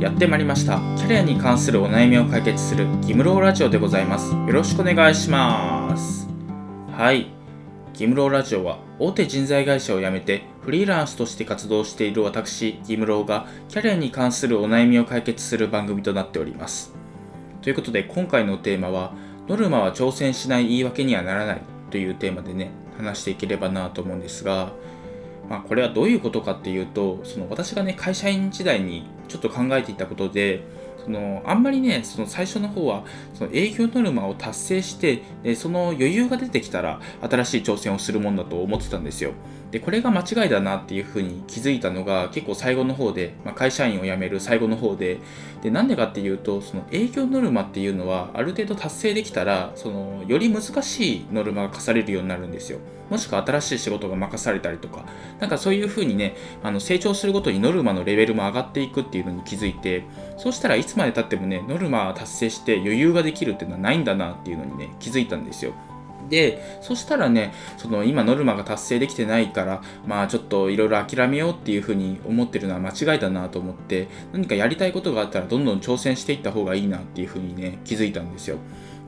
やってまいりました。キャリアに関するお悩みを解決するギムローラジオでございます。よろしくお願いします。はい。ギムローラジオは大手人材会社を辞めてフリーランスとして活動している私ギムローがキャリアに関するお悩みを解決する番組となっております。ということで今回のテーマはノルマは挑戦しない言い訳にはならないというテーマでね話していければなと思うんですがまあ、これはどういうことかっていうとその私がね会社員時代にちょっと考えていたことでそのあんまりねその最初の方はその営業ノルマを達成してでその余裕が出てきたら新しい挑戦をするもんだと思ってたんですよ。でこれが間違いだなっていうふうに気づいたのが結構最後の方で、まあ、会社員を辞める最後の方ででなんでかっていうとその営業ノルマっていうのはある程度達成できたらそのより難しいノルマが課されるようになるんですよ。もしくは新しい仕事が任されたりとか。なんかそういうふうにねあの成長するごとにノルマのレベルも上がっていくっていうのに気づいてそうしたらいつまでたってもねノルマ達成して余裕ができるっていうのはないんだなっていうのにね気づいたんですよ。でそしたらねその今ノルマが達成できてないからまあちょっといろいろ諦めようっていうふうに思ってるのは間違いだなと思って何かやりたいことがあったらどんどん挑戦していった方がいいなっていうふうにね気づいたんですよ。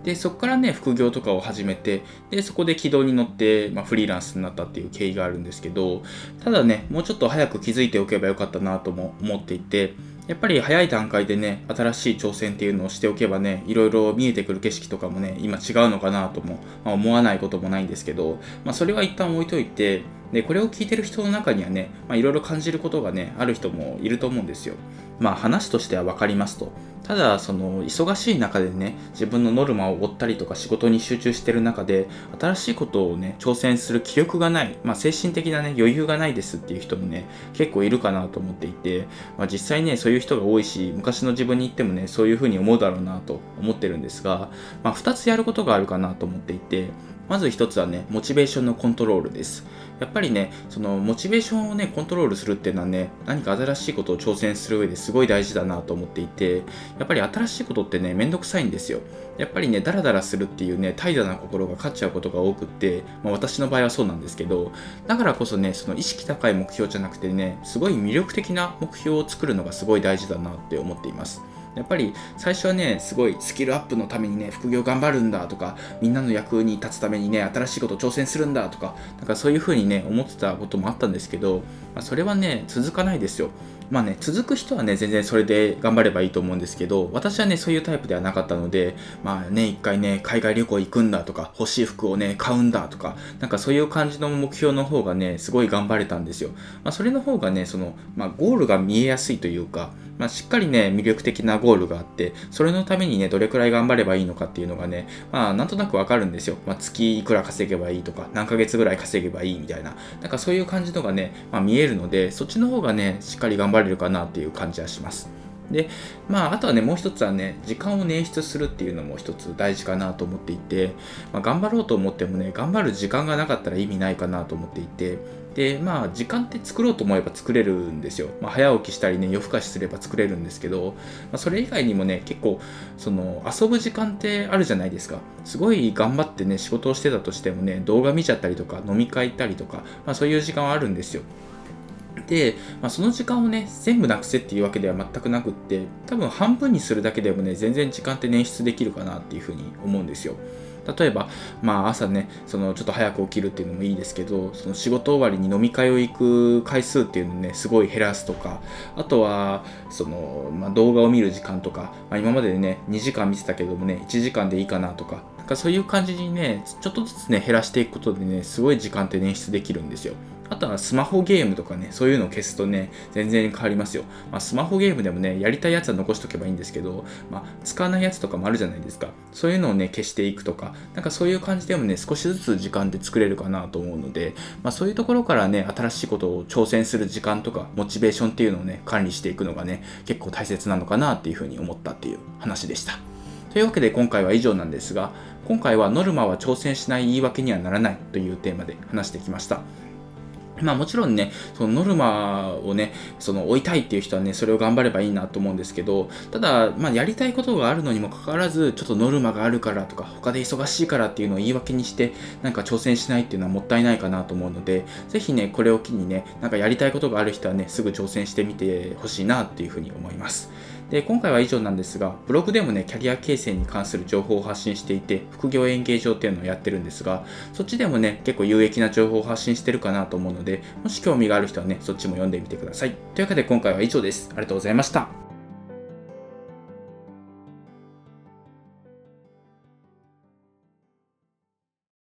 でそこからね副業とかを始めてでそこで軌道に乗って、まあ、フリーランスになったっていう経緯があるんですけどただねもうちょっと早く気づいておけばよかったなとも思っていてやっぱり早い段階でね、新しい挑戦っていうのをしておけばね、いろいろ見えてくる景色とかもね、今違うのかなとも、まあ、思わないこともないんですけど、まあ、それは一旦置いといて、で、これを聞いてる人の中にはね、まあ、いろいろ感じることがね、ある人もいると思うんですよ。まあ話としては分かりますと。ただ、その忙しい中でね、自分のノルマを追ったりとか仕事に集中してる中で、新しいことをね、挑戦する気力がない、まあ精神的なね、余裕がないですっていう人もね、結構いるかなと思っていて、まあ実際ね、そういう人が多いし、昔の自分に言ってもね、そういうふうに思うだろうなと思ってるんですが、まあ2つやることがあるかなと思っていて、まず一つはね、モチベーションのコントロールです。やっぱりね、そのモチベーションをね、コントロールするっていうのはね、何か新しいことを挑戦する上ですごい大事だなと思っていて、やっぱり新しいことってね、めんどくさいんですよ。やっぱりね、ダラダラするっていうね、怠惰な心が勝っちゃうことが多くって、まあ、私の場合はそうなんですけど、だからこそね、その意識高い目標じゃなくてね、すごい魅力的な目標を作るのがすごい大事だなって思っています。やっぱり最初はねすごいスキルアップのためにね副業頑張るんだとかみんなの役に立つためにね新しいこと挑戦するんだとかなんかそういう風にね思ってたこともあったんですけど、まあ、それはね続かないですよまあね、続く人はね、全然それで頑張ればいいと思うんですけど、私はね、そういうタイプではなかったので、まあね、一回ね、海外旅行行くんだとか、欲しい服をね、買うんだとか、なんかそういう感じの目標の方がね、すごい頑張れたんですよ。まあ、それの方がね、その、まあ、ゴールが見えやすいというか、まあ、しっかりね、魅力的なゴールがあって、それのためにね、どれくらい頑張ればいいのかっていうのがね、まあ、なんとなくわかるんですよ。まあ、月いくら稼げばいいとか、何ヶ月ぐらい稼げばいいみたいな、なんかそういう感じのがね、まあ、見えるので、そっちの方がね、しっかり頑張れるかなっていう感じはします。で、まあ、あとはね、もう一つはね、時間を捻出するっていうのも一つ大事かなと思っていて、まあ、頑張ろうと思ってもね、頑張る時間がなかったら意味ないかなと思っていて、で、まあ、時間って作ろうと思えば作れるんですよ。まあ、早起きしたりね、夜更かしすれば作れるんですけど、まあ、それ以外にもね、結構、その、遊ぶ時間ってあるじゃないですか。すごい頑張ってね、仕事をしてたとしてもね、動画見ちゃったりとか、飲み会行ったりとか、まあ、そういう時間はあるんですよ。で、まあ、その時間をね、全部なくせっていうわけでは全くなくって、多分半分にするだけでもね、全然時間って捻出できるかなっていうふうに思うんですよ。例えば、まあ、朝ねそのちょっと早く起きるっていうのもいいですけどその仕事終わりに飲み会を行く回数っていうのをねすごい減らすとかあとはその、まあ、動画を見る時間とか、まあ、今までね2時間見てたけどもね1時間でいいかなとかなんかそういう感じにねちょっとずつね減らしていくことでねすごい時間って捻出できるんですよ。あとはスマホゲームとかね、そういうのを消すとね、全然変わりますよ。まあ、スマホゲームでもね、やりたいやつは残しとけばいいんですけど、まあ、使わないやつとかもあるじゃないですか。そういうのをね、消していくとか、なんかそういう感じでもね、少しずつ時間で作れるかなと思うので、まあ、そういうところからね、新しいことを挑戦する時間とか、モチベーションっていうのをね、管理していくのがね、結構大切なのかなっていうふうに思ったっていう話でした。というわけで今回は以上なんですが、今回はノルマは挑戦しない言い訳にはならないというテーマで話してきました。まあもちろんね、そのノルマをね、その追いたいっていう人はね、それを頑張ればいいなと思うんですけど、ただ、まあやりたいことがあるのにもかかわらず、ちょっとノルマがあるからとか、他で忙しいからっていうのを言い訳にして、なんか挑戦しないっていうのはもったいないかなと思うので、ぜひね、これを機にね、なんかやりたいことがある人はね、すぐ挑戦してみてほしいなっていうふうに思います。で、今回は以上なんですが、ブログでもね、キャリア形成に関する情報を発信していて、副業演芸場っていうのをやってるんですが、そっちでもね、結構有益な情報を発信してるかなと思うので、もし興味がある人はね、そっちも読んでみてください。というわけで今回は以上です。ありがとうございました。